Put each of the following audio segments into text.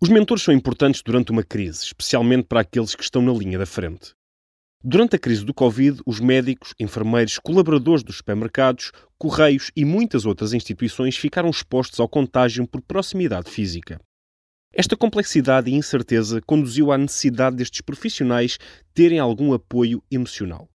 Os mentores são importantes durante uma crise, especialmente para aqueles que estão na linha da frente. Durante a crise do Covid, os médicos, enfermeiros, colaboradores dos supermercados, correios e muitas outras instituições ficaram expostos ao contágio por proximidade física. Esta complexidade e incerteza conduziu à necessidade destes profissionais terem algum apoio emocional.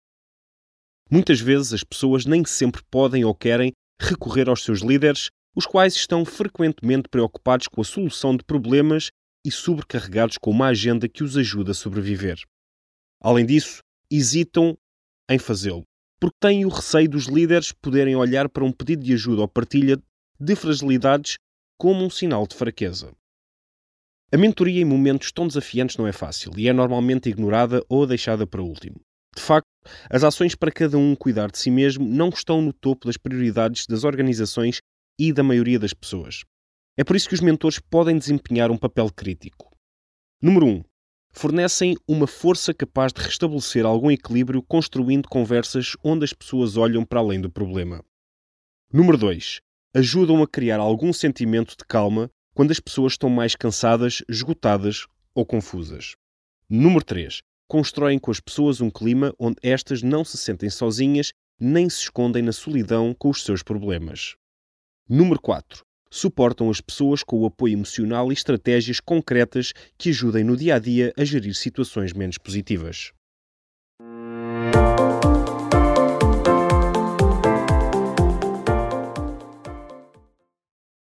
Muitas vezes as pessoas nem sempre podem ou querem recorrer aos seus líderes, os quais estão frequentemente preocupados com a solução de problemas e sobrecarregados com uma agenda que os ajuda a sobreviver. Além disso, hesitam em fazê-lo, porque têm o receio dos líderes poderem olhar para um pedido de ajuda ou partilha de fragilidades como um sinal de fraqueza. A mentoria em momentos tão desafiantes não é fácil e é normalmente ignorada ou deixada para último. De facto, as ações para cada um cuidar de si mesmo não estão no topo das prioridades das organizações e da maioria das pessoas. É por isso que os mentores podem desempenhar um papel crítico. Número 1. Um, fornecem uma força capaz de restabelecer algum equilíbrio construindo conversas onde as pessoas olham para além do problema. Número 2. Ajudam a criar algum sentimento de calma quando as pessoas estão mais cansadas, esgotadas ou confusas. Número 3. Constroem com as pessoas um clima onde estas não se sentem sozinhas nem se escondem na solidão com os seus problemas. Número 4. Suportam as pessoas com o apoio emocional e estratégias concretas que ajudem no dia a dia a gerir situações menos positivas.